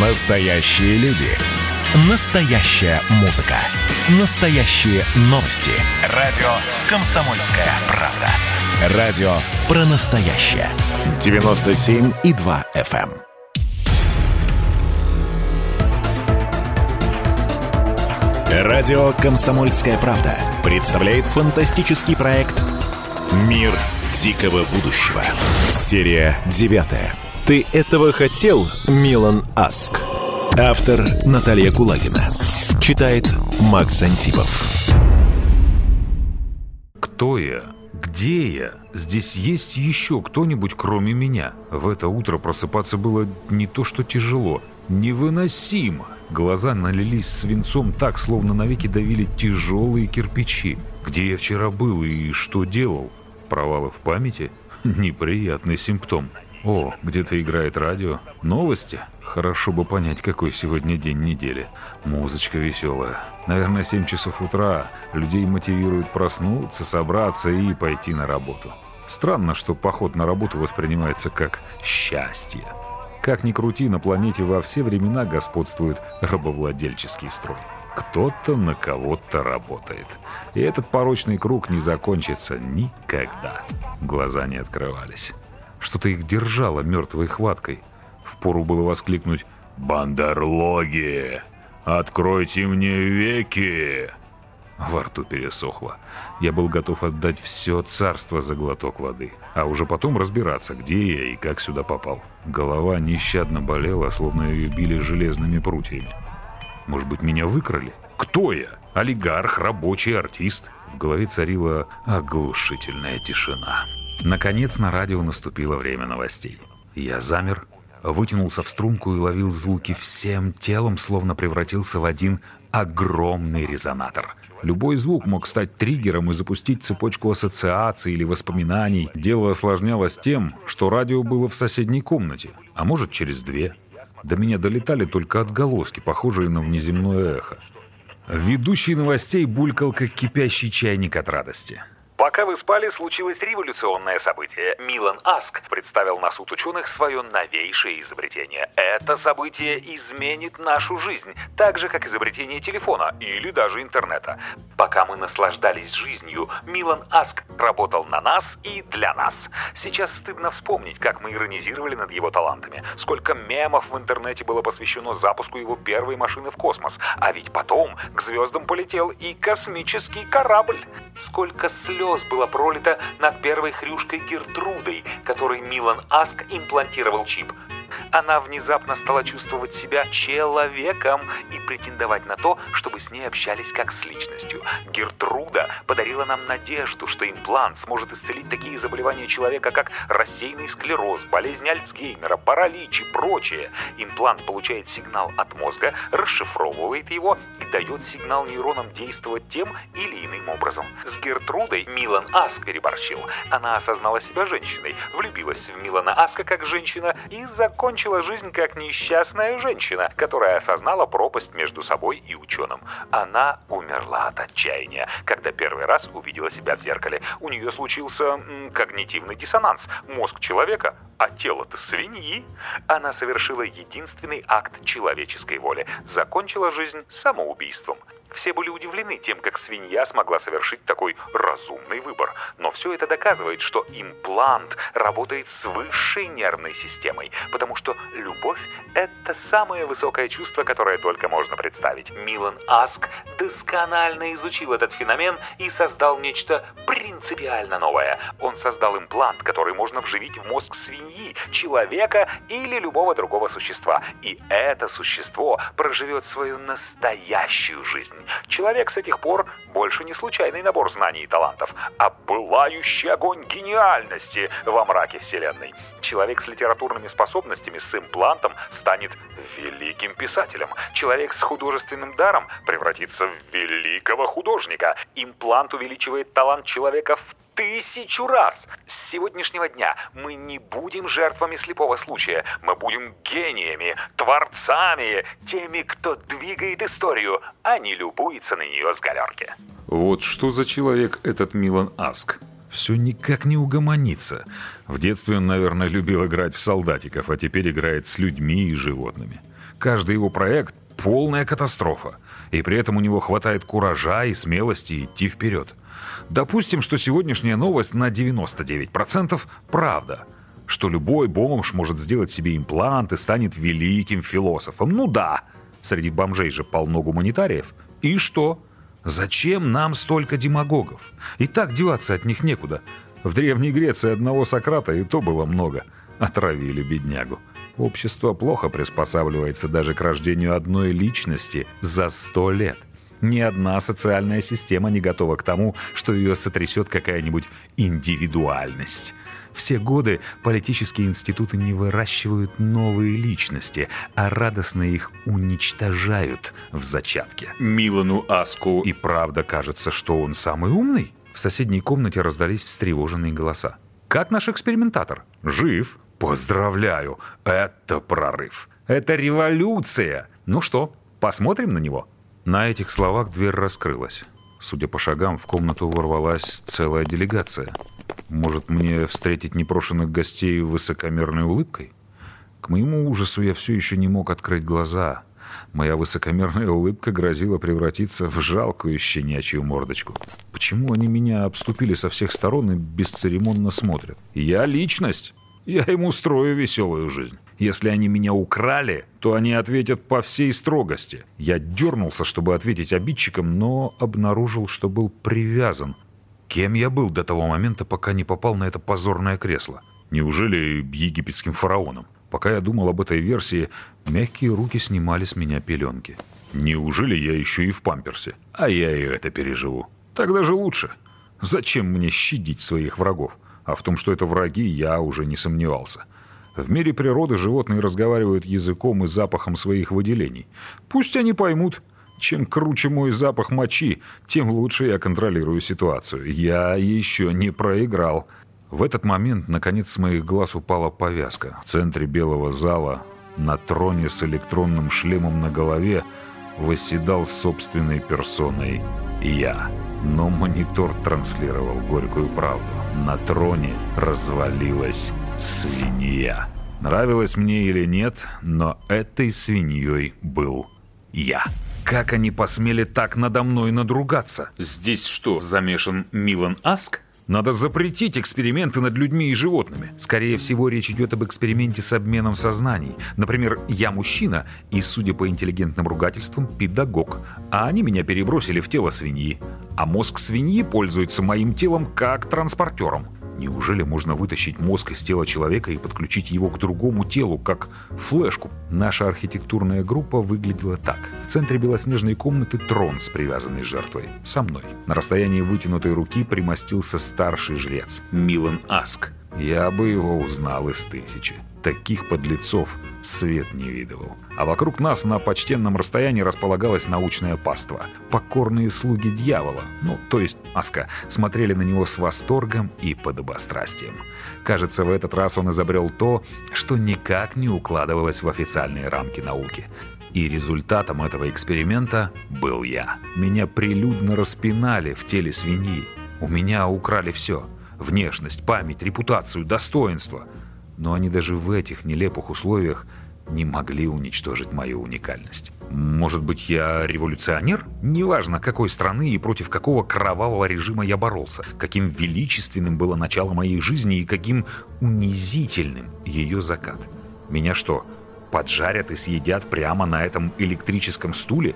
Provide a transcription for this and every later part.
Настоящие люди. Настоящая музыка. Настоящие новости. Радио «Комсомольская правда». Радио про настоящее. 97,2 FM. эм. Радио «Комсомольская правда» представляет фантастический проект «Мир дикого будущего». Серия девятая. «Ты этого хотел, Милан Аск?» Автор Наталья Кулагина. Читает Макс Антипов. Кто я? Где я? Здесь есть еще кто-нибудь, кроме меня? В это утро просыпаться было не то что тяжело, невыносимо. Глаза налились свинцом так, словно навеки давили тяжелые кирпичи. Где я вчера был и что делал? Провалы в памяти? Неприятный симптом. О, где-то играет радио. Новости? Хорошо бы понять, какой сегодня день недели. Музычка веселая. Наверное, 7 часов утра. Людей мотивирует проснуться, собраться и пойти на работу. Странно, что поход на работу воспринимается как счастье. Как ни крути, на планете во все времена господствует рабовладельческий строй. Кто-то на кого-то работает. И этот порочный круг не закончится никогда. Глаза не открывались. Что-то их держало мертвой хваткой. Впору было воскликнуть «Бандерлоги! Откройте мне веки!» Во рту пересохло. Я был готов отдать все царство за глоток воды, а уже потом разбираться, где я и как сюда попал. Голова нещадно болела, словно ее били железными прутьями. Может быть, меня выкрали? Кто я? Олигарх, рабочий, артист? В голове царила оглушительная тишина. Наконец на радио наступило время новостей. Я замер, вытянулся в струнку и ловил звуки всем телом, словно превратился в один огромный резонатор. Любой звук мог стать триггером и запустить цепочку ассоциаций или воспоминаний. Дело осложнялось тем, что радио было в соседней комнате, а может через две. До меня долетали только отголоски, похожие на внеземное эхо. Ведущий новостей булькал, как кипящий чайник от радости. Пока вы спали, случилось революционное событие. Милан Аск представил на суд ученых свое новейшее изобретение. Это событие изменит нашу жизнь, так же, как изобретение телефона или даже интернета. Пока мы наслаждались жизнью, Милан Аск работал на нас и для нас. Сейчас стыдно вспомнить, как мы иронизировали над его талантами. Сколько мемов в интернете было посвящено запуску его первой машины в космос. А ведь потом к звездам полетел и космический корабль. Сколько слез слез было пролито над первой хрюшкой Гертрудой, которой Милан Аск имплантировал чип. Она внезапно стала чувствовать себя человеком и претендовать на то, чтобы с ней общались как с личностью. Гертруда подарила нам надежду, что имплант сможет исцелить такие заболевания человека, как рассеянный склероз, болезнь Альцгеймера, паралич и прочее. Имплант получает сигнал от мозга, расшифровывает его и дает сигнал нейронам действовать тем или иным образом. С Гертрудой Милан Аск переборщил. Она осознала себя женщиной, влюбилась в Милана Аска как женщина и закончила жизнь как несчастная женщина, которая осознала пропасть между собой и ученым. Она умерла от отчаяния, когда первый раз увидела себя в зеркале. У нее случился когнитивный диссонанс. Мозг человека, а тело-то свиньи. Она совершила единственный акт человеческой воли. Закончила жизнь самоубийством. Все были удивлены тем, как свинья смогла совершить такой разумный выбор. Но все это доказывает, что имплант работает с высшей нервной системой, потому что любовь – это самое высокое чувство, которое только можно представить. Милан Аск досконально изучил этот феномен и создал нечто принципиально новое. Он создал имплант, который можно вживить в мозг свиньи, человека или любого другого существа. И это существо проживет свою настоящую жизнь. Человек с этих пор больше не случайный набор знаний и талантов, а пылающий огонь гениальности во мраке Вселенной. Человек с литературными способностями, с имплантом, станет великим писателем. Человек с художественным даром превратится в великого художника. Имплант увеличивает талант человека в тысячу раз. С сегодняшнего дня мы не будем жертвами слепого случая. Мы будем гениями, творцами, теми, кто двигает историю, а не любуется на нее с галерки. Вот что за человек этот Милан Аск. Все никак не угомонится. В детстве он, наверное, любил играть в солдатиков, а теперь играет с людьми и животными. Каждый его проект — полная катастрофа. И при этом у него хватает куража и смелости идти вперед. Допустим, что сегодняшняя новость на 99% правда. Что любой бомж может сделать себе имплант и станет великим философом. Ну да, среди бомжей же полно гуманитариев. И что? Зачем нам столько демагогов? И так деваться от них некуда. В Древней Греции одного Сократа и то было много. Отравили беднягу. Общество плохо приспосабливается даже к рождению одной личности за сто лет. Ни одна социальная система не готова к тому, что ее сотрясет какая-нибудь индивидуальность. Все годы политические институты не выращивают новые личности, а радостно их уничтожают в зачатке. Милану Аску и правда кажется, что он самый умный? В соседней комнате раздались встревоженные голоса. «Как наш экспериментатор? Жив? Поздравляю! Это прорыв! Это революция! Ну что, посмотрим на него?» На этих словах дверь раскрылась. Судя по шагам, в комнату ворвалась целая делегация. Может, мне встретить непрошенных гостей высокомерной улыбкой? К моему ужасу я все еще не мог открыть глаза. Моя высокомерная улыбка грозила превратиться в жалкую щенячью мордочку. Почему они меня обступили со всех сторон и бесцеремонно смотрят? Я личность. Я им устрою веселую жизнь. Если они меня украли, то они ответят по всей строгости. Я дернулся, чтобы ответить обидчикам, но обнаружил, что был привязан. Кем я был до того момента, пока не попал на это позорное кресло? Неужели египетским фараоном? Пока я думал об этой версии, мягкие руки снимали с меня пеленки. Неужели я еще и в памперсе? А я и это переживу. Тогда же лучше. Зачем мне щадить своих врагов? А в том, что это враги, я уже не сомневался. В мире природы животные разговаривают языком и запахом своих выделений. Пусть они поймут. Чем круче мой запах мочи, тем лучше я контролирую ситуацию. Я еще не проиграл. В этот момент, наконец, с моих глаз упала повязка. В центре белого зала, на троне с электронным шлемом на голове, восседал собственной персоной я. Но монитор транслировал горькую правду. На троне развалилась свинья. Нравилось мне или нет, но этой свиньей был я. Как они посмели так надо мной надругаться? Здесь что, замешан Милан Аск? Надо запретить эксперименты над людьми и животными. Скорее всего, речь идет об эксперименте с обменом сознаний. Например, я мужчина и, судя по интеллигентным ругательствам, педагог. А они меня перебросили в тело свиньи. А мозг свиньи пользуется моим телом как транспортером. Неужели можно вытащить мозг из тела человека и подключить его к другому телу, как флешку? Наша архитектурная группа выглядела так. В центре белоснежной комнаты трон с привязанной жертвой. Со мной. На расстоянии вытянутой руки примостился старший жрец. Милан Аск. Я бы его узнал из тысячи. Таких подлецов свет не видывал. А вокруг нас на почтенном расстоянии располагалась научная паства. Покорные слуги дьявола, ну, то есть Аска, смотрели на него с восторгом и подобострастием. Кажется, в этот раз он изобрел то, что никак не укладывалось в официальные рамки науки. И результатом этого эксперимента был я. Меня прилюдно распинали в теле свиньи. У меня украли все. Внешность, память, репутацию, достоинство — но они даже в этих нелепых условиях не могли уничтожить мою уникальность. Может быть, я революционер? Неважно, какой страны и против какого кровавого режима я боролся, каким величественным было начало моей жизни и каким унизительным ее закат. Меня что, поджарят и съедят прямо на этом электрическом стуле?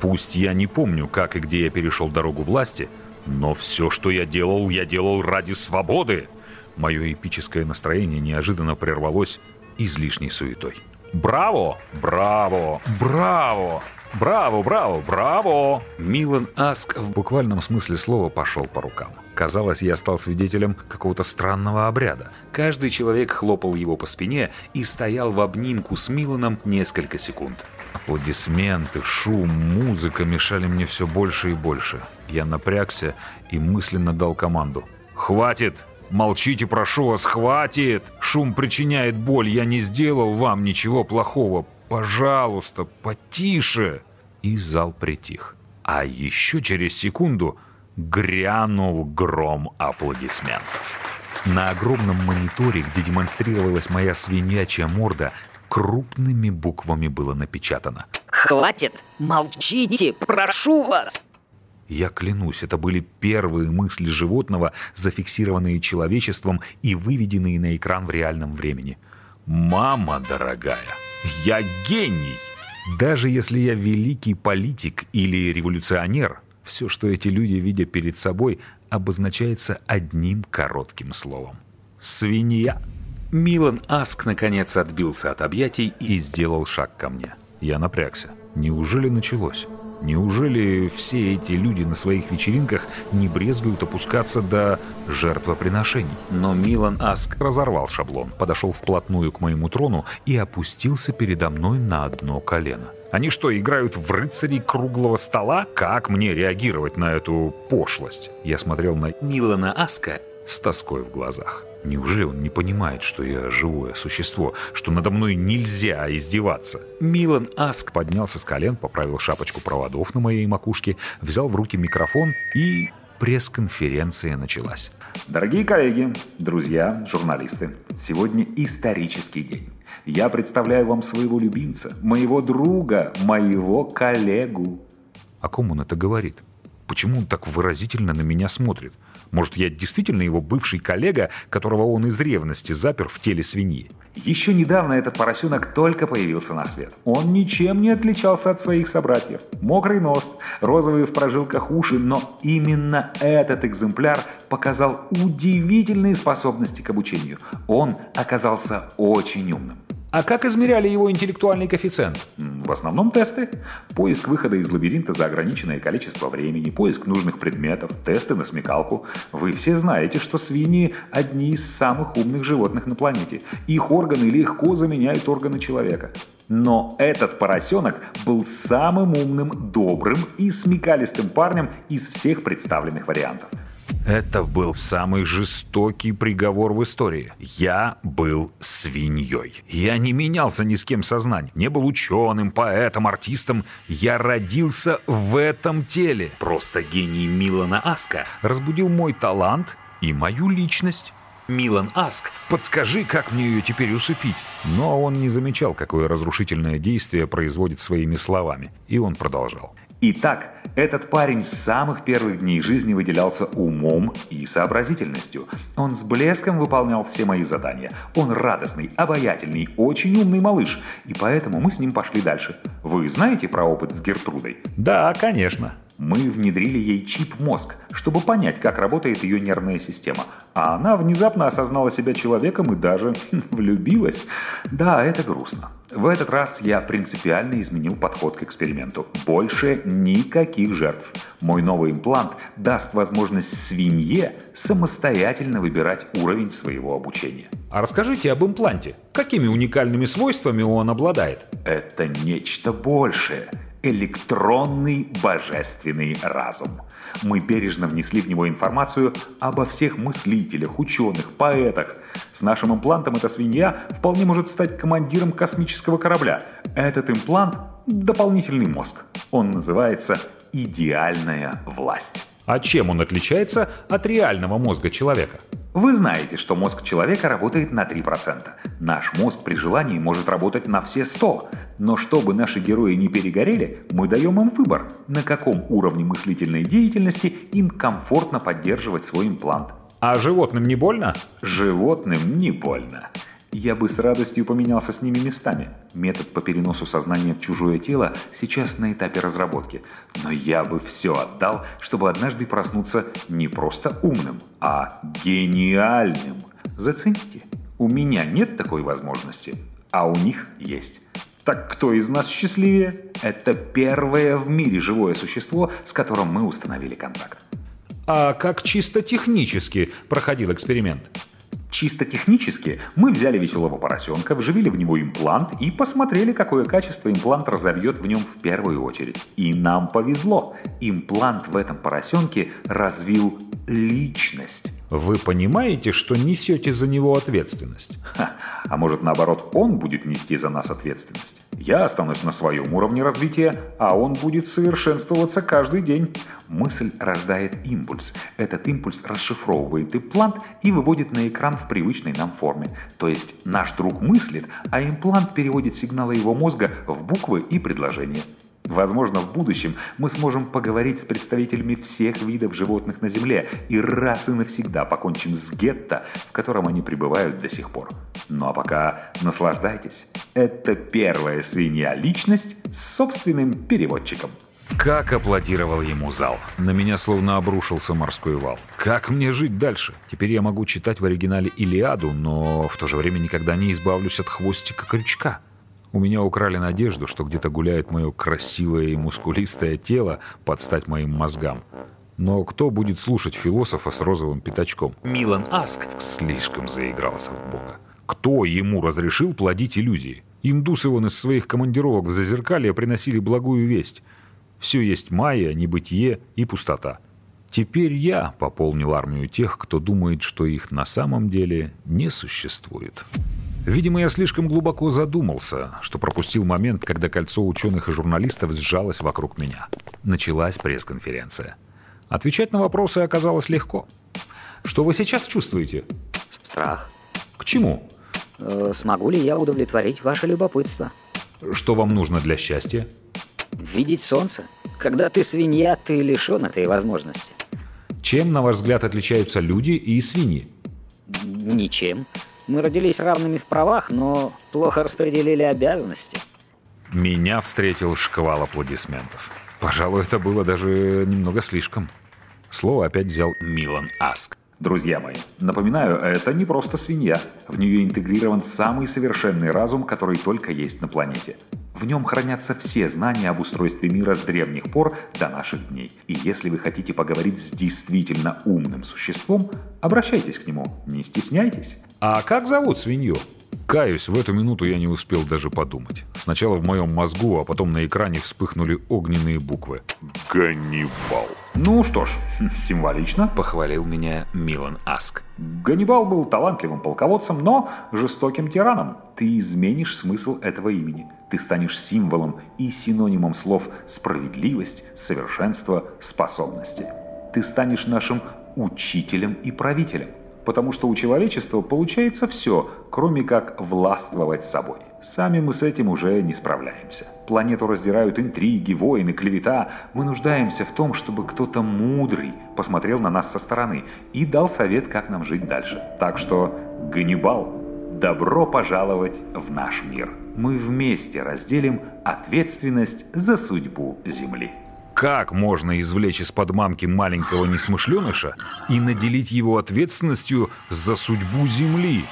Пусть я не помню, как и где я перешел дорогу власти, но все, что я делал, я делал ради свободы. Мое эпическое настроение неожиданно прервалось излишней суетой. «Браво! Браво! Браво! Браво! Браво! Браво!» Милан Аск в буквальном смысле слова пошел по рукам. Казалось, я стал свидетелем какого-то странного обряда. Каждый человек хлопал его по спине и стоял в обнимку с Миланом несколько секунд. Аплодисменты, шум, музыка мешали мне все больше и больше. Я напрягся и мысленно дал команду. «Хватит! «Молчите, прошу вас, хватит! Шум причиняет боль, я не сделал вам ничего плохого. Пожалуйста, потише!» И зал притих. А еще через секунду грянул гром аплодисментов. На огромном мониторе, где демонстрировалась моя свинячья морда, Крупными буквами было напечатано. «Хватит! Молчите! Прошу вас!» Я клянусь, это были первые мысли животного, зафиксированные человечеством и выведенные на экран в реальном времени. «Мама дорогая, я гений!» Даже если я великий политик или революционер, все, что эти люди видят перед собой, обозначается одним коротким словом. «Свинья». Милан Аск наконец отбился от объятий и сделал шаг ко мне. Я напрягся. Неужели началось? Неужели все эти люди на своих вечеринках не брезгуют опускаться до жертвоприношений? Но Милан Аск разорвал шаблон, подошел вплотную к моему трону и опустился передо мной на одно колено. Они что, играют в рыцарей круглого стола? Как мне реагировать на эту пошлость? Я смотрел на Милана Аска с тоской в глазах. Неужели он не понимает, что я живое существо, что надо мной нельзя издеваться? Милан Аск поднялся с колен, поправил шапочку проводов на моей макушке, взял в руки микрофон и пресс-конференция началась. Дорогие коллеги, друзья, журналисты, сегодня исторический день. Я представляю вам своего любимца, моего друга, моего коллегу. О ком он это говорит? Почему он так выразительно на меня смотрит? Может, я действительно его бывший коллега, которого он из ревности запер в теле свиньи? Еще недавно этот поросенок только появился на свет. Он ничем не отличался от своих собратьев. Мокрый нос, розовые в прожилках уши, но именно этот экземпляр показал удивительные способности к обучению. Он оказался очень умным. А как измеряли его интеллектуальный коэффициент? В основном тесты. Поиск выхода из лабиринта за ограниченное количество времени, поиск нужных предметов, тесты на смекалку. Вы все знаете, что свиньи – одни из самых умных животных на планете. Их органы легко заменяют органы человека. Но этот поросенок был самым умным, добрым и смекалистым парнем из всех представленных вариантов. Это был самый жестокий приговор в истории. Я был свиньей. Я не менялся ни с кем сознанием. Не был ученым, поэтом, артистом. Я родился в этом теле. Просто гений Милана Аска разбудил мой талант и мою личность. Милан Аск, подскажи, как мне ее теперь усыпить? Но он не замечал, какое разрушительное действие производит своими словами. И он продолжал. Итак, этот парень с самых первых дней жизни выделялся умом и сообразительностью. Он с блеском выполнял все мои задания. Он радостный, обаятельный, очень умный малыш, и поэтому мы с ним пошли дальше. Вы знаете про опыт с Гертрудой? Да, конечно. Мы внедрили ей чип-мозг, чтобы понять, как работает ее нервная система. А она внезапно осознала себя человеком и даже влюбилась. Да, это грустно. В этот раз я принципиально изменил подход к эксперименту. Больше никаких жертв. Мой новый имплант даст возможность свинье самостоятельно выбирать уровень своего обучения. А расскажите об импланте. Какими уникальными свойствами он обладает? Это нечто большее электронный божественный разум. Мы бережно внесли в него информацию обо всех мыслителях, ученых, поэтах. С нашим имплантом эта свинья вполне может стать командиром космического корабля. Этот имплант – дополнительный мозг. Он называется «идеальная власть». А чем он отличается от реального мозга человека? Вы знаете, что мозг человека работает на 3%. Наш мозг при желании может работать на все 100. Но чтобы наши герои не перегорели, мы даем им выбор, на каком уровне мыслительной деятельности им комфортно поддерживать свой имплант. А животным не больно? Животным не больно. Я бы с радостью поменялся с ними местами. Метод по переносу сознания в чужое тело сейчас на этапе разработки. Но я бы все отдал, чтобы однажды проснуться не просто умным, а гениальным. Зацените, у меня нет такой возможности, а у них есть. Так кто из нас счастливее? Это первое в мире живое существо, с которым мы установили контакт. А как чисто технически проходил эксперимент? Чисто технически мы взяли веселого поросенка, вживили в него имплант и посмотрели, какое качество имплант разобьет в нем в первую очередь. И нам повезло. Имплант в этом поросенке развил личность. Вы понимаете, что несете за него ответственность? Ха, а может наоборот он будет нести за нас ответственность? Я останусь на своем уровне развития, а он будет совершенствоваться каждый день. Мысль рождает импульс. Этот импульс расшифровывает имплант и выводит на экран в привычной нам форме. То есть наш друг мыслит, а имплант переводит сигналы его мозга в буквы и предложения. Возможно, в будущем мы сможем поговорить с представителями всех видов животных на Земле и раз и навсегда покончим с гетто, в котором они пребывают до сих пор. Ну а пока наслаждайтесь. Это первая свинья-личность с собственным переводчиком. Как аплодировал ему зал. На меня словно обрушился морской вал. Как мне жить дальше? Теперь я могу читать в оригинале Илиаду, но в то же время никогда не избавлюсь от хвостика крючка. У меня украли надежду, что где-то гуляет мое красивое и мускулистое тело под стать моим мозгам. Но кто будет слушать философа с розовым пятачком? Милан Аск. Слишком заигрался в Бога. Кто ему разрешил плодить иллюзии? Индусы вон из своих командировок в Зазеркалье приносили благую весть. Все есть майя, небытие и пустота. Теперь я пополнил армию тех, кто думает, что их на самом деле не существует. Видимо, я слишком глубоко задумался, что пропустил момент, когда кольцо ученых и журналистов сжалось вокруг меня. Началась пресс-конференция. Отвечать на вопросы оказалось легко. Что вы сейчас чувствуете? Страх. К чему? Э, смогу ли я удовлетворить ваше любопытство? Что вам нужно для счастья? Видеть солнце? Когда ты свинья, ты лишен этой возможности. Чем, на ваш взгляд, отличаются люди и свиньи? Ничем. Мы родились равными в правах, но плохо распределили обязанности. Меня встретил шквал аплодисментов. Пожалуй, это было даже немного слишком. Слово опять взял Милан Аск. Друзья мои, напоминаю, это не просто свинья. В нее интегрирован самый совершенный разум, который только есть на планете. В нем хранятся все знания об устройстве мира с древних пор до наших дней. И если вы хотите поговорить с действительно умным существом, обращайтесь к нему, не стесняйтесь. А как зовут свинью? Каюсь, в эту минуту я не успел даже подумать. Сначала в моем мозгу, а потом на экране вспыхнули огненные буквы. Ганнибал. Ну что ж, символично. Похвалил меня Милан Аск. Ганнибал был талантливым полководцем, но жестоким тираном. Ты изменишь смысл этого имени. Ты станешь символом и синонимом слов «справедливость», «совершенство», «способности». Ты станешь нашим учителем и правителем, потому что у человечества получается все, кроме как властвовать собой. Сами мы с этим уже не справляемся. Планету раздирают интриги, войны, клевета. Мы нуждаемся в том, чтобы кто-то мудрый посмотрел на нас со стороны и дал совет, как нам жить дальше. Так что, Ганнибал, добро пожаловать в наш мир. Мы вместе разделим ответственность за судьбу Земли. Как можно извлечь из-под мамки маленького несмышленыша и наделить его ответственностью за судьбу Земли?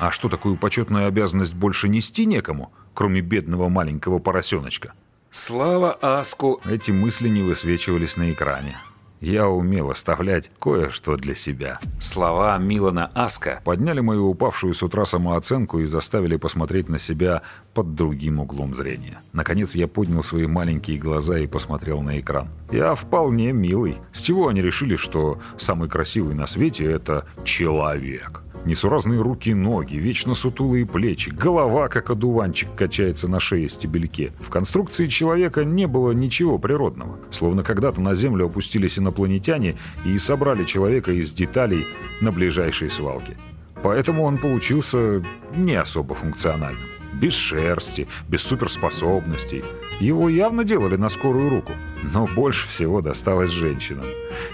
А что, такую почетную обязанность больше нести некому, кроме бедного маленького поросеночка? Слава Аску! Эти мысли не высвечивались на экране. Я умел оставлять кое-что для себя. Слова Милана Аска подняли мою упавшую с утра самооценку и заставили посмотреть на себя под другим углом зрения. Наконец я поднял свои маленькие глаза и посмотрел на экран. Я вполне милый. С чего они решили, что самый красивый на свете — это человек? Несуразные руки и ноги, вечно сутулые плечи, голова, как одуванчик, качается на шее стебельке. В конструкции человека не было ничего природного. Словно когда-то на Землю опустились инопланетяне и собрали человека из деталей на ближайшей свалке. Поэтому он получился не особо функциональным. Без шерсти, без суперспособностей. Его явно делали на скорую руку. Но больше всего досталось женщинам.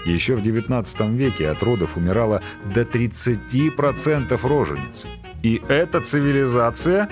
Еще в 19 веке от родов умирало до 30% рожениц. И эта цивилизация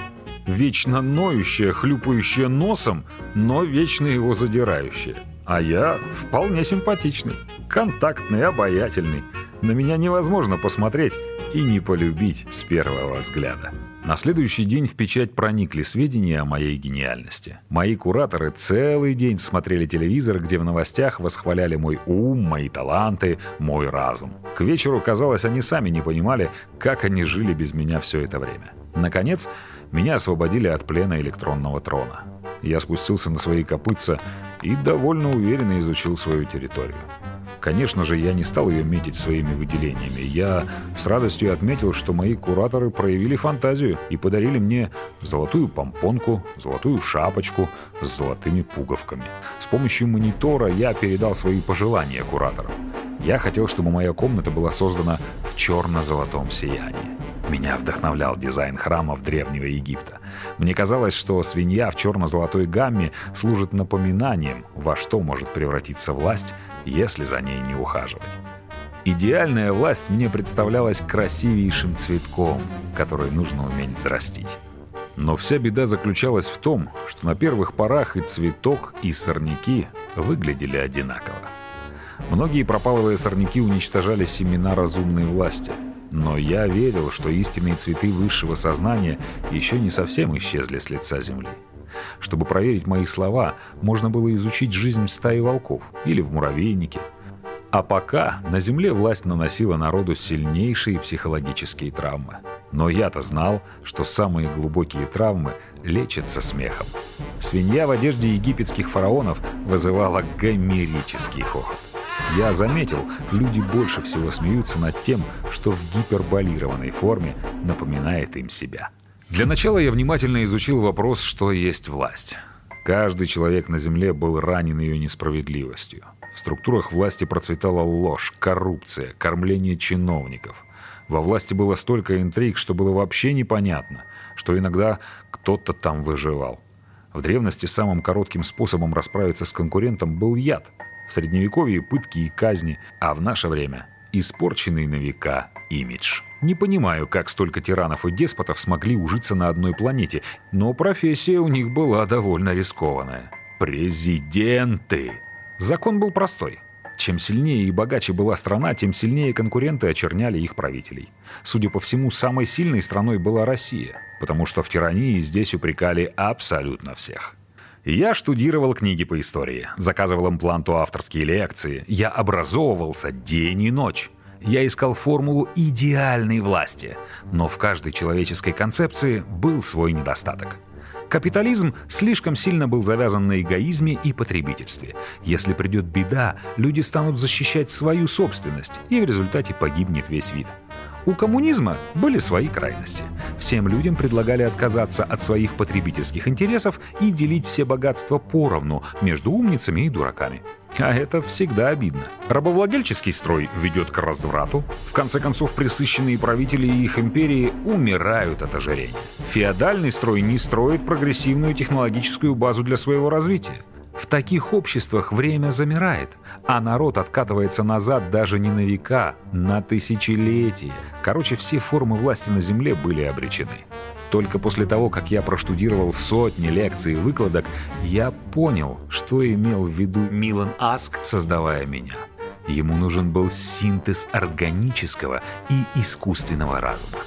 вечно ноющая, хлюпающая носом, но вечно его задирающая. А я вполне симпатичный, контактный, обаятельный. На меня невозможно посмотреть и не полюбить с первого взгляда. На следующий день в печать проникли сведения о моей гениальности. Мои кураторы целый день смотрели телевизор, где в новостях восхваляли мой ум, мои таланты, мой разум. К вечеру, казалось, они сами не понимали, как они жили без меня все это время. Наконец, меня освободили от плена электронного трона. Я спустился на свои копытца и довольно уверенно изучил свою территорию. Конечно же, я не стал ее метить своими выделениями. Я с радостью отметил, что мои кураторы проявили фантазию и подарили мне золотую помпонку, золотую шапочку с золотыми пуговками. С помощью монитора я передал свои пожелания кураторам. Я хотел, чтобы моя комната была создана в черно-золотом сиянии. Меня вдохновлял дизайн храмов Древнего Египта. Мне казалось, что свинья в черно-золотой гамме служит напоминанием, во что может превратиться власть, если за ней не ухаживать. Идеальная власть мне представлялась красивейшим цветком, который нужно уметь взрастить. Но вся беда заключалась в том, что на первых порах и цветок, и сорняки выглядели одинаково. Многие пропалывые сорняки уничтожали семена разумной власти. Но я верил, что истинные цветы высшего сознания еще не совсем исчезли с лица земли. Чтобы проверить мои слова, можно было изучить жизнь стаи волков или в муравейнике. А пока на земле власть наносила народу сильнейшие психологические травмы. Но я-то знал, что самые глубокие травмы лечатся смехом. Свинья в одежде египетских фараонов вызывала гомерический хохот. Я заметил, люди больше всего смеются над тем, что в гиперболированной форме напоминает им себя. Для начала я внимательно изучил вопрос, что есть власть. Каждый человек на Земле был ранен ее несправедливостью. В структурах власти процветала ложь, коррупция, кормление чиновников. Во власти было столько интриг, что было вообще непонятно, что иногда кто-то там выживал. В древности самым коротким способом расправиться с конкурентом был яд – в Средневековье пытки и казни, а в наше время испорченный на века имидж. Не понимаю, как столько тиранов и деспотов смогли ужиться на одной планете, но профессия у них была довольно рискованная. Президенты! Закон был простой. Чем сильнее и богаче была страна, тем сильнее конкуренты очерняли их правителей. Судя по всему, самой сильной страной была Россия, потому что в тирании здесь упрекали абсолютно всех. Я штудировал книги по истории, заказывал импланту авторские лекции. Я образовывался день и ночь. Я искал формулу идеальной власти, но в каждой человеческой концепции был свой недостаток. Капитализм слишком сильно был завязан на эгоизме и потребительстве. Если придет беда, люди станут защищать свою собственность, и в результате погибнет весь вид. У коммунизма были свои крайности. Всем людям предлагали отказаться от своих потребительских интересов и делить все богатства поровну между умницами и дураками. А это всегда обидно. Рабовладельческий строй ведет к разврату. В конце концов, присыщенные правители и их империи умирают от ожирения. Феодальный строй не строит прогрессивную технологическую базу для своего развития. В таких обществах время замирает, а народ откатывается назад даже не на века, на тысячелетия. Короче, все формы власти на Земле были обречены. Только после того, как я проштудировал сотни лекций и выкладок, я понял, что имел в виду Милан Аск, создавая меня. Ему нужен был синтез органического и искусственного разума.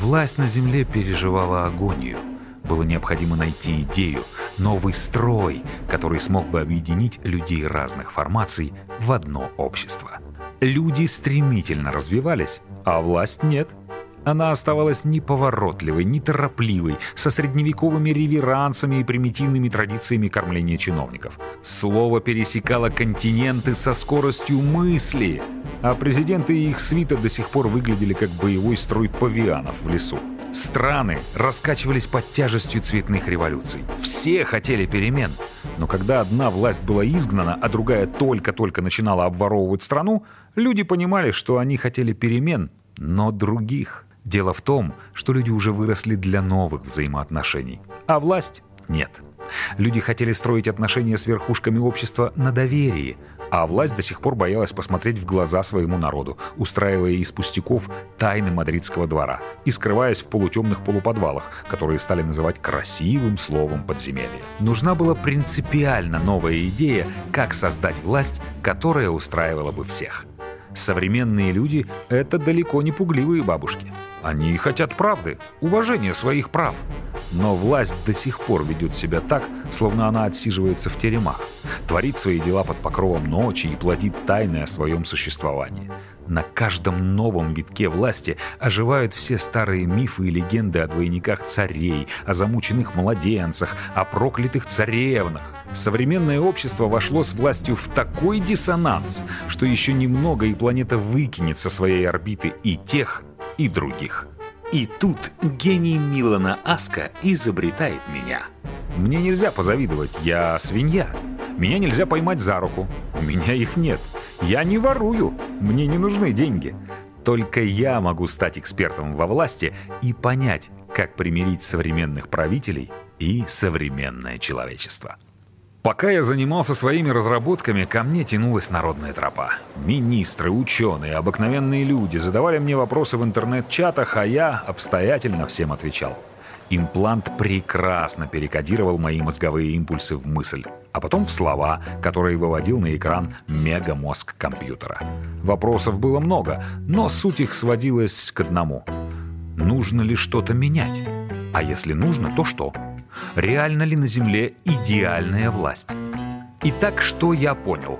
Власть на Земле переживала агонию – было необходимо найти идею, новый строй, который смог бы объединить людей разных формаций в одно общество. Люди стремительно развивались, а власть нет. Она оставалась неповоротливой, неторопливой, со средневековыми реверансами и примитивными традициями кормления чиновников. Слово пересекало континенты со скоростью мысли, а президенты и их свита до сих пор выглядели как боевой строй павианов в лесу. Страны раскачивались под тяжестью цветных революций. Все хотели перемен. Но когда одна власть была изгнана, а другая только-только начинала обворовывать страну, люди понимали, что они хотели перемен, но других. Дело в том, что люди уже выросли для новых взаимоотношений, а власть — нет. Люди хотели строить отношения с верхушками общества на доверии, а власть до сих пор боялась посмотреть в глаза своему народу, устраивая из пустяков тайны мадридского двора и скрываясь в полутемных полуподвалах, которые стали называть красивым словом подземелья. Нужна была принципиально новая идея, как создать власть, которая устраивала бы всех. Современные люди — это далеко не пугливые бабушки. Они хотят правды, уважения своих прав. Но власть до сих пор ведет себя так, словно она отсиживается в теремах, творит свои дела под покровом ночи и плодит тайны о своем существовании. На каждом новом витке власти оживают все старые мифы и легенды о двойниках царей, о замученных младенцах, о проклятых царевнах. Современное общество вошло с властью в такой диссонанс, что еще немного и планета выкинет со своей орбиты и тех, и других. И тут гений Милана Аска изобретает меня. Мне нельзя позавидовать, я свинья. Меня нельзя поймать за руку, у меня их нет. Я не ворую, мне не нужны деньги. Только я могу стать экспертом во власти и понять, как примирить современных правителей и современное человечество. Пока я занимался своими разработками, ко мне тянулась народная тропа. Министры, ученые, обыкновенные люди задавали мне вопросы в интернет-чатах, а я обстоятельно всем отвечал. Имплант прекрасно перекодировал мои мозговые импульсы в мысль, а потом в слова, которые выводил на экран мегамозг компьютера. Вопросов было много, но суть их сводилась к одному. Нужно ли что-то менять? А если нужно, то что? Реально ли на Земле идеальная власть? Итак, что я понял?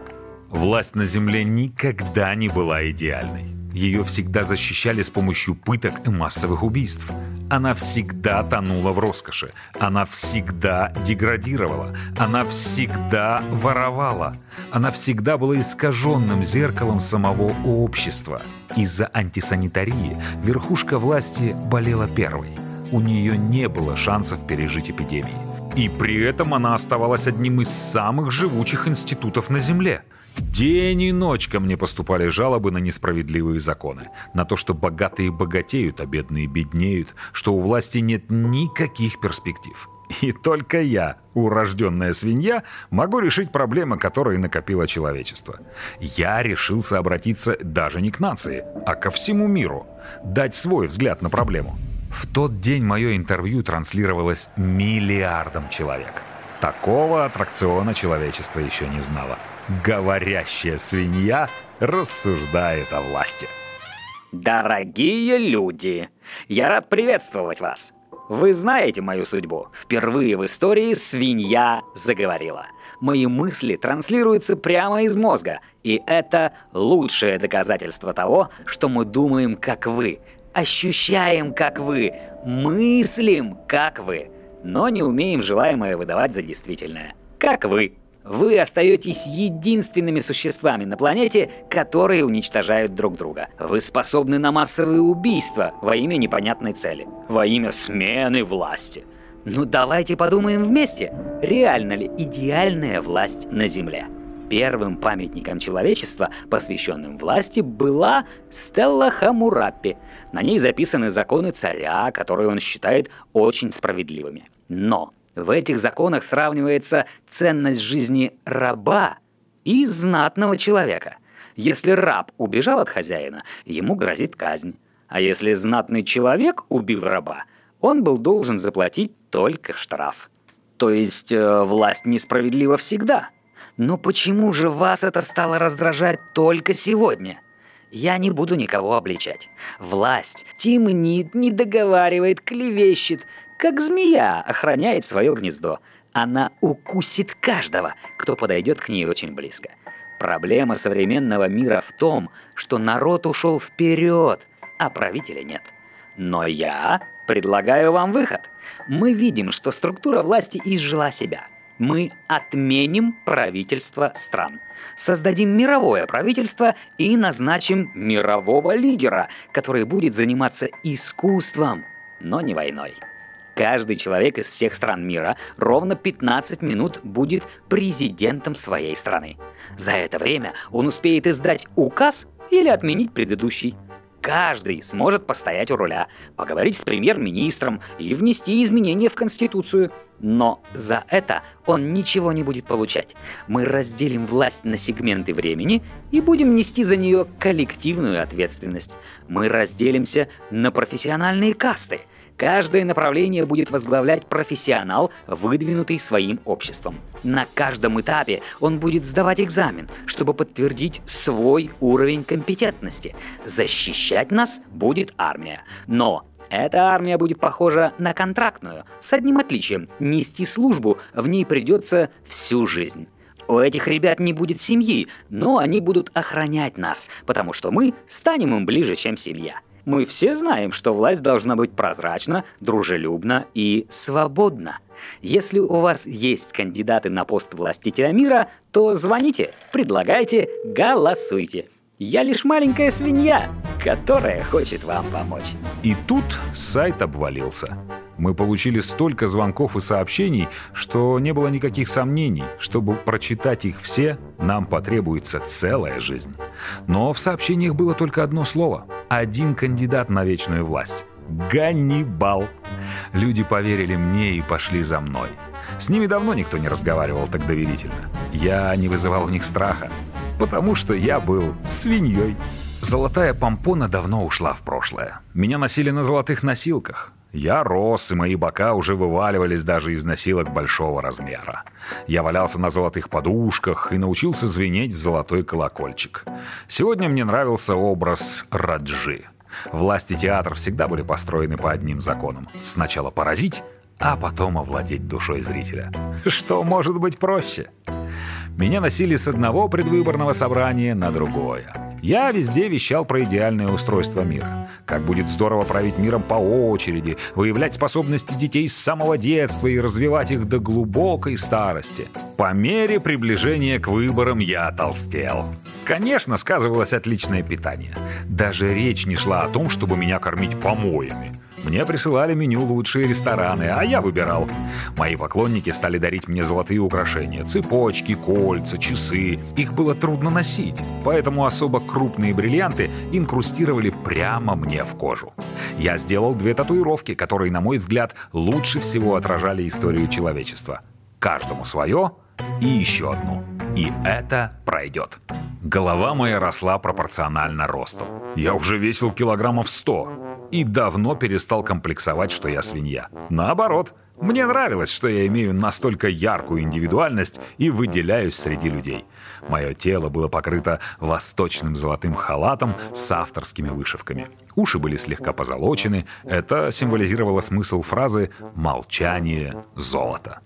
Власть на Земле никогда не была идеальной. Ее всегда защищали с помощью пыток и массовых убийств – она всегда тонула в роскоши. Она всегда деградировала. Она всегда воровала. Она всегда была искаженным зеркалом самого общества. Из-за антисанитарии верхушка власти болела первой. У нее не было шансов пережить эпидемии. И при этом она оставалась одним из самых живучих институтов на Земле – День и ночь ко мне поступали жалобы на несправедливые законы, на то, что богатые богатеют, а бедные беднеют, что у власти нет никаких перспектив. И только я, урожденная свинья, могу решить проблемы, которые накопило человечество. Я решился обратиться даже не к нации, а ко всему миру, дать свой взгляд на проблему. В тот день мое интервью транслировалось миллиардам человек. Такого аттракциона человечество еще не знало. Говорящая свинья рассуждает о власти. Дорогие люди, я рад приветствовать вас. Вы знаете мою судьбу. Впервые в истории свинья заговорила. Мои мысли транслируются прямо из мозга, и это лучшее доказательство того, что мы думаем, как вы, ощущаем, как вы, мыслим, как вы, но не умеем желаемое выдавать за действительное, как вы. Вы остаетесь единственными существами на планете, которые уничтожают друг друга. Вы способны на массовые убийства во имя непонятной цели, во имя смены власти. Ну давайте подумаем вместе, реально ли идеальная власть на Земле? Первым памятником человечества, посвященным власти, была Стелла Хамураппи. На ней записаны законы царя, которые он считает очень справедливыми. Но в этих законах сравнивается ценность жизни раба и знатного человека. Если раб убежал от хозяина, ему грозит казнь. А если знатный человек убил раба, он был должен заплатить только штраф. То есть э, власть несправедлива всегда. Но почему же вас это стало раздражать только сегодня? Я не буду никого обличать. Власть темнит, не договаривает, клевещет, как змея охраняет свое гнездо. Она укусит каждого, кто подойдет к ней очень близко. Проблема современного мира в том, что народ ушел вперед, а правителя нет. Но я предлагаю вам выход. Мы видим, что структура власти изжила себя. Мы отменим правительство стран. Создадим мировое правительство и назначим мирового лидера, который будет заниматься искусством, но не войной. Каждый человек из всех стран мира ровно 15 минут будет президентом своей страны. За это время он успеет издать указ или отменить предыдущий. Каждый сможет постоять у руля, поговорить с премьер-министром и внести изменения в Конституцию. Но за это он ничего не будет получать. Мы разделим власть на сегменты времени и будем нести за нее коллективную ответственность. Мы разделимся на профессиональные касты – Каждое направление будет возглавлять профессионал, выдвинутый своим обществом. На каждом этапе он будет сдавать экзамен, чтобы подтвердить свой уровень компетентности. Защищать нас будет армия. Но Эта армия будет похожа на контрактную, с одним отличием. Нести службу в ней придется всю жизнь. У этих ребят не будет семьи, но они будут охранять нас, потому что мы станем им ближе, чем семья. Мы все знаем, что власть должна быть прозрачна, дружелюбна и свободна. Если у вас есть кандидаты на пост властителя мира, то звоните, предлагайте, голосуйте. Я лишь маленькая свинья, которая хочет вам помочь. И тут сайт обвалился. Мы получили столько звонков и сообщений, что не было никаких сомнений. Чтобы прочитать их все, нам потребуется целая жизнь. Но в сообщениях было только одно слово. Один кандидат на вечную власть. Ганнибал. Люди поверили мне и пошли за мной. С ними давно никто не разговаривал так доверительно. Я не вызывал у них страха, потому что я был свиньей. Золотая помпона давно ушла в прошлое. Меня носили на золотых носилках. Я рос, и мои бока уже вываливались даже из носилок большого размера. Я валялся на золотых подушках и научился звенеть в золотой колокольчик. Сегодня мне нравился образ Раджи. Власти театра всегда были построены по одним законам. Сначала поразить, а потом овладеть душой зрителя. Что может быть проще? Меня носили с одного предвыборного собрания на другое. Я везде вещал про идеальное устройство мира. Как будет здорово править миром по очереди, выявлять способности детей с самого детства и развивать их до глубокой старости. По мере приближения к выборам я толстел. Конечно, сказывалось отличное питание. Даже речь не шла о том, чтобы меня кормить помоями. Мне присылали меню лучшие рестораны, а я выбирал. Мои поклонники стали дарить мне золотые украшения, цепочки, кольца, часы. Их было трудно носить, поэтому особо крупные бриллианты инкрустировали прямо мне в кожу. Я сделал две татуировки, которые, на мой взгляд, лучше всего отражали историю человечества. Каждому свое и еще одну. И это пройдет. Голова моя росла пропорционально росту. Я уже весил килограммов сто и давно перестал комплексовать, что я свинья. Наоборот, мне нравилось, что я имею настолько яркую индивидуальность и выделяюсь среди людей. Мое тело было покрыто восточным золотым халатом с авторскими вышивками. Уши были слегка позолочены. Это символизировало смысл фразы «молчание золота».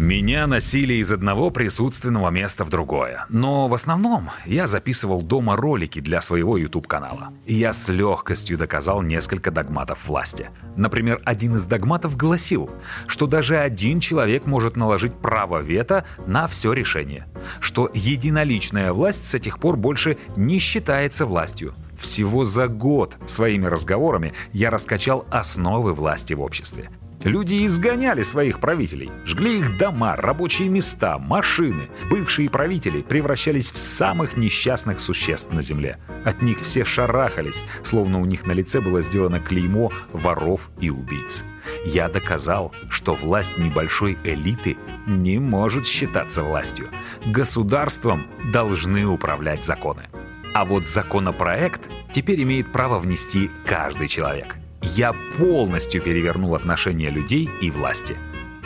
Меня носили из одного присутственного места в другое. Но в основном я записывал дома ролики для своего YouTube-канала. Я с легкостью доказал несколько догматов власти. Например, один из догматов гласил, что даже один человек может наложить право вето на все решение. Что единоличная власть с этих пор больше не считается властью. Всего за год своими разговорами я раскачал основы власти в обществе. Люди изгоняли своих правителей, жгли их дома, рабочие места, машины. Бывшие правители превращались в самых несчастных существ на земле. От них все шарахались, словно у них на лице было сделано клеймо воров и убийц. Я доказал, что власть небольшой элиты не может считаться властью. Государством должны управлять законы. А вот законопроект теперь имеет право внести каждый человек я полностью перевернул отношения людей и власти.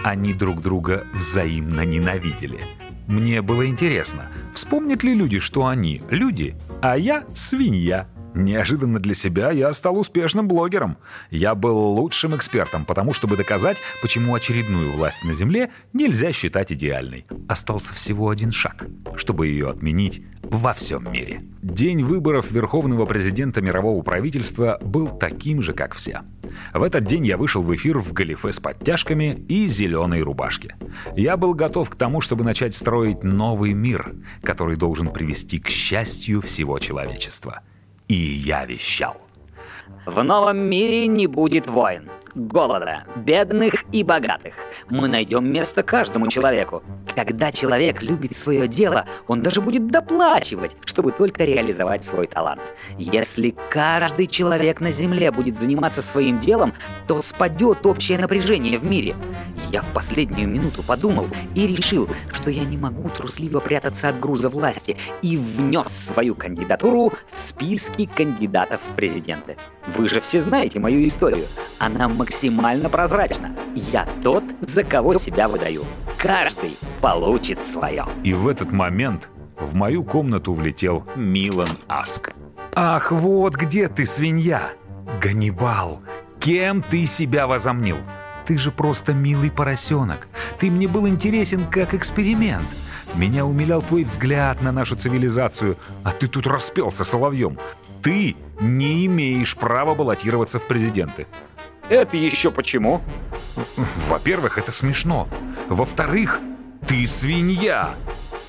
Они друг друга взаимно ненавидели. Мне было интересно, вспомнят ли люди, что они люди, а я свинья. Неожиданно для себя я стал успешным блогером. Я был лучшим экспертом, потому чтобы доказать, почему очередную власть на Земле нельзя считать идеальной. Остался всего один шаг, чтобы ее отменить во всем мире. День выборов верховного президента мирового правительства был таким же, как все. В этот день я вышел в эфир в галифе с подтяжками и зеленой рубашке. Я был готов к тому, чтобы начать строить новый мир, который должен привести к счастью всего человечества. И я вещал. В новом мире не будет войн голода, бедных и богатых. Мы найдем место каждому человеку. Когда человек любит свое дело, он даже будет доплачивать, чтобы только реализовать свой талант. Если каждый человек на Земле будет заниматься своим делом, то спадет общее напряжение в мире. Я в последнюю минуту подумал и решил, что я не могу трусливо прятаться от груза власти и внес свою кандидатуру в списки кандидатов в президенты. Вы же все знаете мою историю. Она максимально прозрачна. Я тот, за кого себя выдаю. Каждый получит свое. И в этот момент в мою комнату влетел Милан Аск. «Ах, вот где ты, свинья! Ганнибал! Кем ты себя возомнил? Ты же просто милый поросенок. Ты мне был интересен как эксперимент. Меня умилял твой взгляд на нашу цивилизацию, а ты тут распелся соловьем. Ты не имеешь права баллотироваться в президенты. Это еще почему? Во-первых, это смешно. Во-вторых, ты свинья.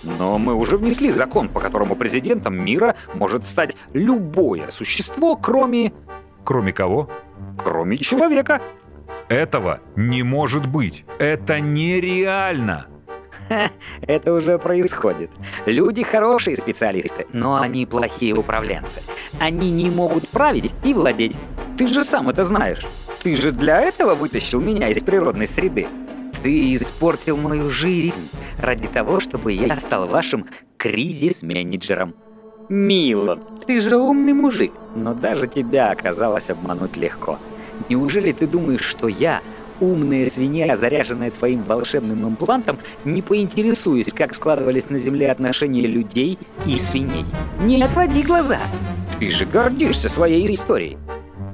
Но мы уже внесли закон, по которому президентом мира может стать любое существо, кроме... Кроме кого? Кроме человека. Этого не может быть. Это нереально. это уже происходит. Люди хорошие специалисты, но они плохие управленцы. Они не могут править и владеть. Ты же сам это знаешь. Ты же для этого вытащил меня из природной среды. Ты испортил мою жизнь ради того, чтобы я стал вашим кризис-менеджером. Мило, ты же умный мужик, но даже тебя оказалось обмануть легко. Неужели ты думаешь, что я, умная свинья, заряженная твоим волшебным имплантом, не поинтересуюсь, как складывались на Земле отношения людей и свиней? Не отводи глаза! Ты же гордишься своей историей.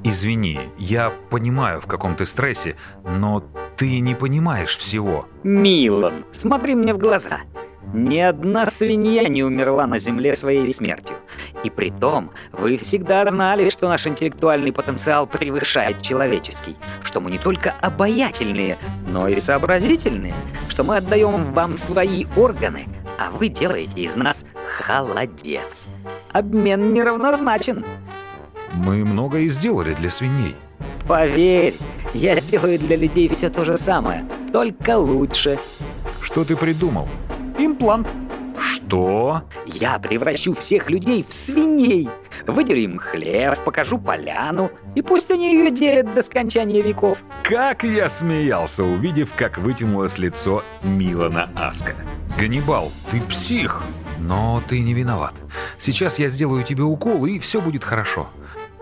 Извини, я понимаю, в каком ты стрессе, но ты не понимаешь всего. Милан, смотри мне в глаза. Ни одна свинья не умерла на Земле своей смертью. И при том, вы всегда знали, что наш интеллектуальный потенциал превышает человеческий, что мы не только обаятельные, но и сообразительные, что мы отдаем вам свои органы, а вы делаете из нас холодец. Обмен неравнозначен. Мы многое сделали для свиней. Поверь, я сделаю для людей все то же самое, только лучше. Что ты придумал? Имплант. Что? Я превращу всех людей в свиней. Выделю им хлеб, покажу поляну, и пусть они ее делят до скончания веков. Как я смеялся, увидев, как вытянулось лицо Милана Аска. Ганнибал, ты псих! Но ты не виноват. Сейчас я сделаю тебе укол, и все будет хорошо.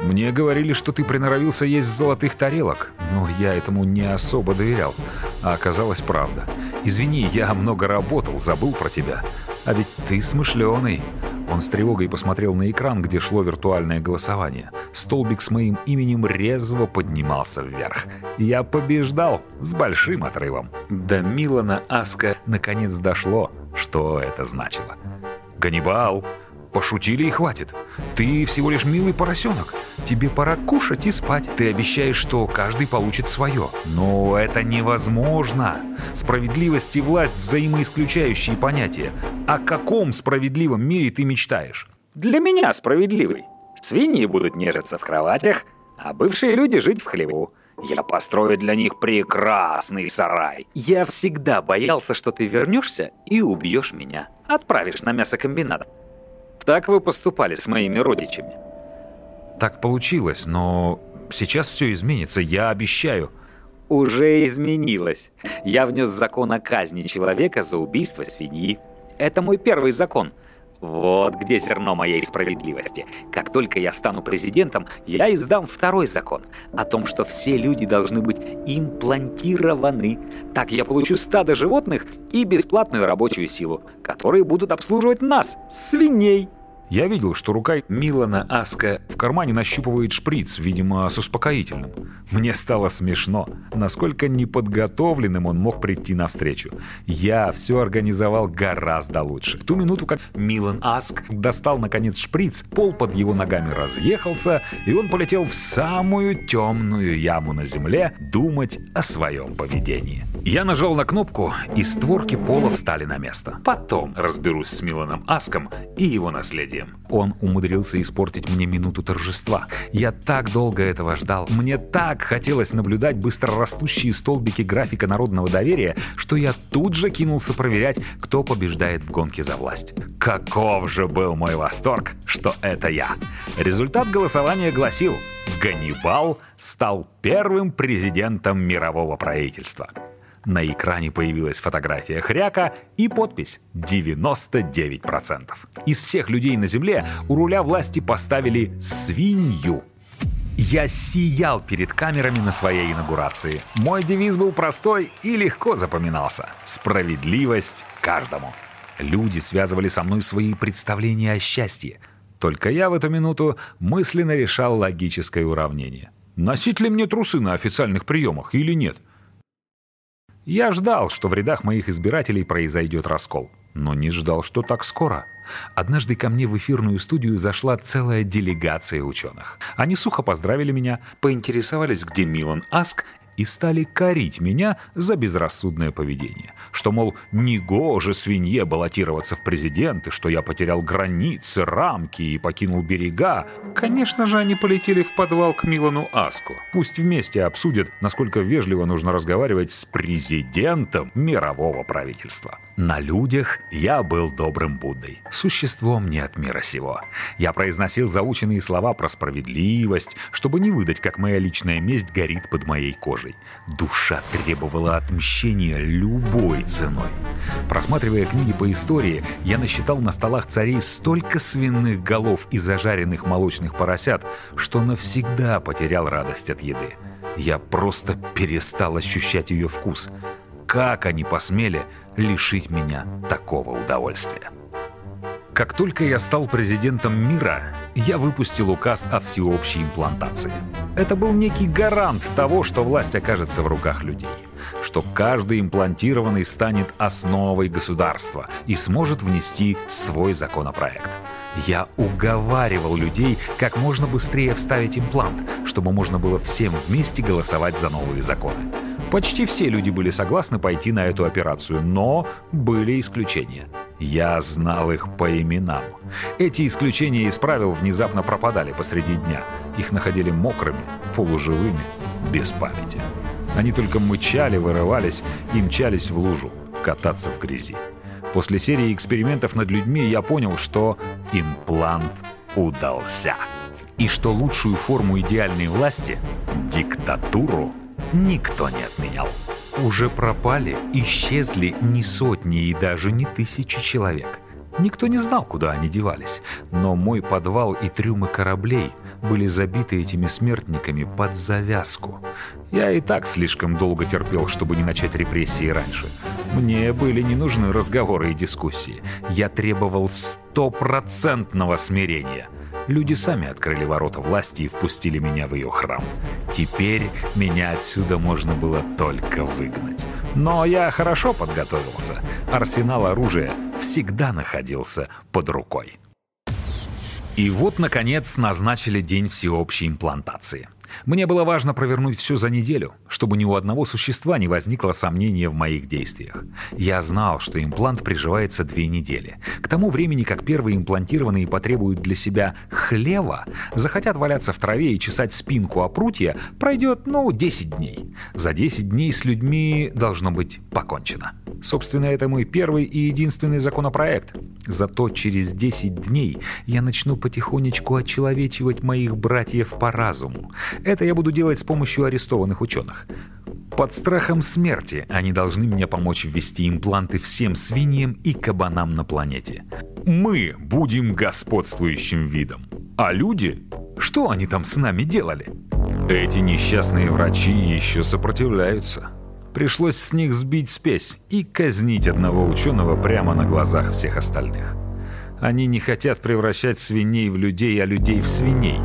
Мне говорили, что ты приноровился есть золотых тарелок, но я этому не особо доверял. А оказалось правда. Извини, я много работал, забыл про тебя. А ведь ты смышленый. Он с тревогой посмотрел на экран, где шло виртуальное голосование. Столбик с моим именем резво поднимался вверх. Я побеждал с большим отрывом. До Милана Аска наконец дошло, что это значило. «Ганнибал!» Пошутили и хватит. Ты всего лишь милый поросенок. Тебе пора кушать и спать. Ты обещаешь, что каждый получит свое. Но это невозможно. Справедливость и власть – взаимоисключающие понятия. О каком справедливом мире ты мечтаешь? Для меня справедливый. Свиньи будут нежиться в кроватях, а бывшие люди жить в хлеву. Я построю для них прекрасный сарай. Я всегда боялся, что ты вернешься и убьешь меня. Отправишь на мясокомбинат. Так вы поступали с моими родичами. Так получилось, но сейчас все изменится, я обещаю. Уже изменилось. Я внес закон о казни человека за убийство свиньи. Это мой первый закон. Вот где зерно моей справедливости. Как только я стану президентом, я издам второй закон о том, что все люди должны быть имплантированы. Так я получу стадо животных и бесплатную рабочую силу, которые будут обслуживать нас, свиней. Я видел, что рука Милана Аска в кармане нащупывает шприц, видимо, с успокоительным. Мне стало смешно, насколько неподготовленным он мог прийти навстречу. Я все организовал гораздо лучше. В ту минуту, как Милан Аск достал наконец шприц, пол под его ногами разъехался, и он полетел в самую темную яму на земле думать о своем поведении. Я нажал на кнопку, и створки пола встали на место. Потом разберусь с Миланом Аском и его наследием усилием. Он умудрился испортить мне минуту торжества. Я так долго этого ждал. Мне так хотелось наблюдать быстрорастущие столбики графика народного доверия, что я тут же кинулся проверять, кто побеждает в гонке за власть. Каков же был мой восторг, что это я. Результат голосования гласил «Ганнибал стал первым президентом мирового правительства». На экране появилась фотография хряка и подпись 99%. Из всех людей на Земле у руля власти поставили свинью. Я сиял перед камерами на своей инаугурации. Мой девиз был простой и легко запоминался. Справедливость каждому. Люди связывали со мной свои представления о счастье. Только я в эту минуту мысленно решал логическое уравнение. Носить ли мне трусы на официальных приемах или нет? Я ждал, что в рядах моих избирателей произойдет раскол, но не ждал, что так скоро. Однажды ко мне в эфирную студию зашла целая делегация ученых. Они сухо поздравили меня, поинтересовались, где Милан Аск, и стали корить меня за безрассудное поведение. Что, мол, негоже свинье баллотироваться в президенты, что я потерял границы, рамки и покинул берега. Конечно же, они полетели в подвал к Милану Аску. Пусть вместе обсудят, насколько вежливо нужно разговаривать с президентом мирового правительства. На людях я был добрым Буддой, существом не от мира сего. Я произносил заученные слова про справедливость, чтобы не выдать, как моя личная месть горит под моей кожей. Душа требовала отмщения любой ценой. Просматривая книги по истории, я насчитал на столах царей столько свиных голов и зажаренных молочных поросят, что навсегда потерял радость от еды. Я просто перестал ощущать ее вкус. Как они посмели лишить меня такого удовольствия? Как только я стал президентом мира, я выпустил указ о всеобщей имплантации. Это был некий гарант того, что власть окажется в руках людей, что каждый имплантированный станет основой государства и сможет внести свой законопроект. Я уговаривал людей как можно быстрее вставить имплант, чтобы можно было всем вместе голосовать за новые законы. Почти все люди были согласны пойти на эту операцию, но были исключения. Я знал их по именам. Эти исключения из правил внезапно пропадали посреди дня. Их находили мокрыми, полуживыми, без памяти. Они только мычали, вырывались и мчались в лужу, кататься в грязи. После серии экспериментов над людьми я понял, что имплант удался. И что лучшую форму идеальной власти, диктатуру, никто не отменял уже пропали, исчезли не сотни и даже не тысячи человек. Никто не знал, куда они девались, но мой подвал и трюмы кораблей были забиты этими смертниками под завязку. Я и так слишком долго терпел, чтобы не начать репрессии раньше. Мне были не нужны разговоры и дискуссии. Я требовал стопроцентного смирения — Люди сами открыли ворота власти и впустили меня в ее храм. Теперь меня отсюда можно было только выгнать. Но я хорошо подготовился. Арсенал оружия всегда находился под рукой. И вот, наконец, назначили день всеобщей имплантации – мне было важно провернуть все за неделю, чтобы ни у одного существа не возникло сомнения в моих действиях. Я знал, что имплант приживается две недели. К тому времени, как первые имплантированные потребуют для себя хлева, захотят валяться в траве и чесать спинку о прутья, пройдет, ну, 10 дней. За 10 дней с людьми должно быть покончено. Собственно, это мой первый и единственный законопроект. Зато через 10 дней я начну потихонечку очеловечивать моих братьев по разуму. Это я буду делать с помощью арестованных ученых. Под страхом смерти они должны мне помочь ввести импланты всем свиньям и кабанам на планете. Мы будем господствующим видом. А люди? Что они там с нами делали? Эти несчастные врачи еще сопротивляются. Пришлось с них сбить спесь и казнить одного ученого прямо на глазах всех остальных. Они не хотят превращать свиней в людей, а людей в свиней.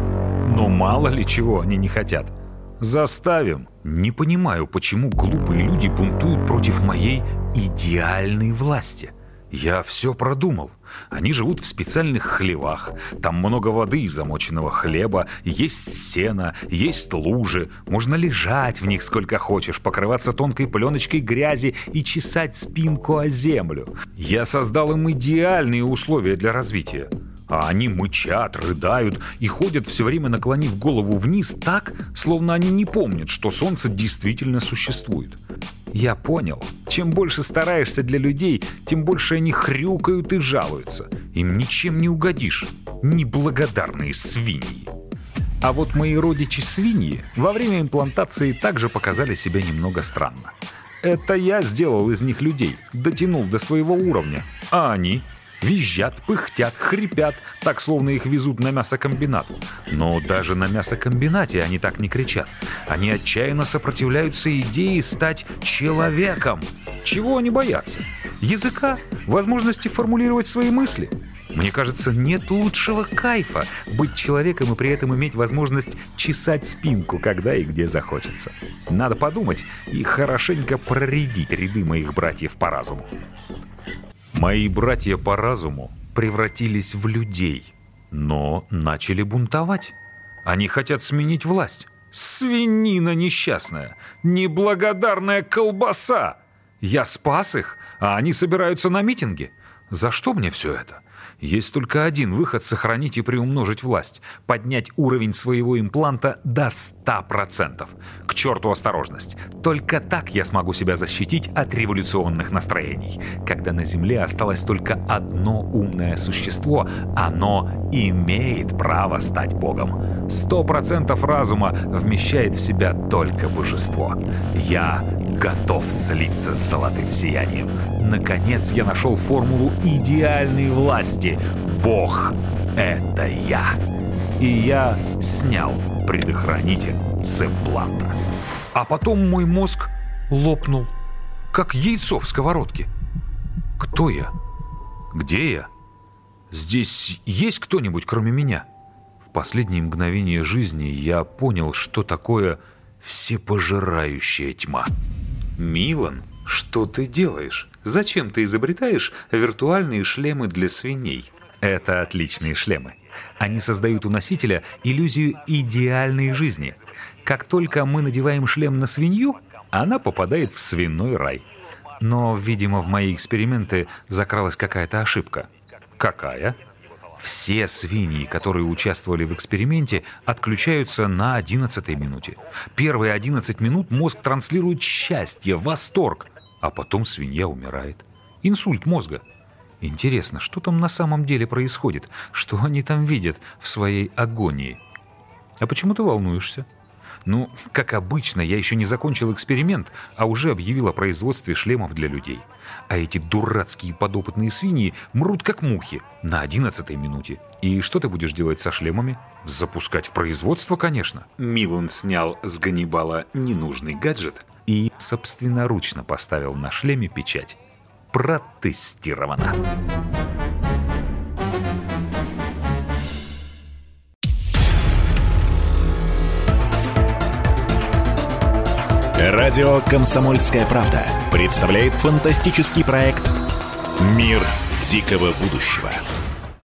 Но мало ли чего они не хотят. Заставим. Не понимаю, почему глупые люди бунтуют против моей идеальной власти. Я все продумал. Они живут в специальных хлевах. Там много воды и замоченного хлеба, есть сено, есть лужи. Можно лежать в них сколько хочешь, покрываться тонкой пленочкой грязи и чесать спинку о землю. Я создал им идеальные условия для развития. А они мычат, рыдают и ходят все время наклонив голову вниз так, словно они не помнят, что солнце действительно существует. Я понял. Чем больше стараешься для людей, тем больше они хрюкают и жалуются. Им ничем не угодишь. Неблагодарные свиньи. А вот мои родичи-свиньи во время имплантации также показали себя немного странно. Это я сделал из них людей, дотянул до своего уровня, а они Визжат, пыхтят, хрипят, так словно их везут на мясокомбинат. Но даже на мясокомбинате они так не кричат. Они отчаянно сопротивляются идее стать человеком. Чего они боятся? Языка? Возможности формулировать свои мысли? Мне кажется, нет лучшего кайфа быть человеком и при этом иметь возможность чесать спинку, когда и где захочется. Надо подумать и хорошенько проредить ряды моих братьев по разуму. Мои братья по разуму превратились в людей, но начали бунтовать. Они хотят сменить власть. Свинина несчастная, неблагодарная колбаса. Я спас их, а они собираются на митинги. За что мне все это? Есть только один выход сохранить и приумножить власть. Поднять уровень своего импланта до 100%. К черту осторожность. Только так я смогу себя защитить от революционных настроений. Когда на Земле осталось только одно умное существо, оно имеет право стать Богом. 100% разума вмещает в себя только божество. Я готов слиться с золотым сиянием. Наконец я нашел формулу идеальной власти. Бог — это я. И я снял предохранитель с импланта. А потом мой мозг лопнул, как яйцо в сковородке. Кто я? Где я? Здесь есть кто-нибудь, кроме меня? В последние мгновения жизни я понял, что такое всепожирающая тьма. Милан, что ты делаешь? Зачем ты изобретаешь виртуальные шлемы для свиней? Это отличные шлемы. Они создают у носителя иллюзию идеальной жизни. Как только мы надеваем шлем на свинью, она попадает в свиной рай. Но, видимо, в мои эксперименты закралась какая-то ошибка. Какая? Все свиньи, которые участвовали в эксперименте, отключаются на 11 минуте. Первые 11 минут мозг транслирует счастье, восторг, а потом свинья умирает. Инсульт мозга. Интересно, что там на самом деле происходит? Что они там видят в своей агонии? А почему ты волнуешься? Ну, как обычно, я еще не закончил эксперимент, а уже объявил о производстве шлемов для людей. А эти дурацкие подопытные свиньи мрут как мухи на одиннадцатой минуте. И что ты будешь делать со шлемами? Запускать в производство, конечно. Милан снял с Ганнибала ненужный гаджет и собственноручно поставил на шлеме печать. Протестировано. Радио «Комсомольская правда» представляет фантастический проект «Мир дикого будущего».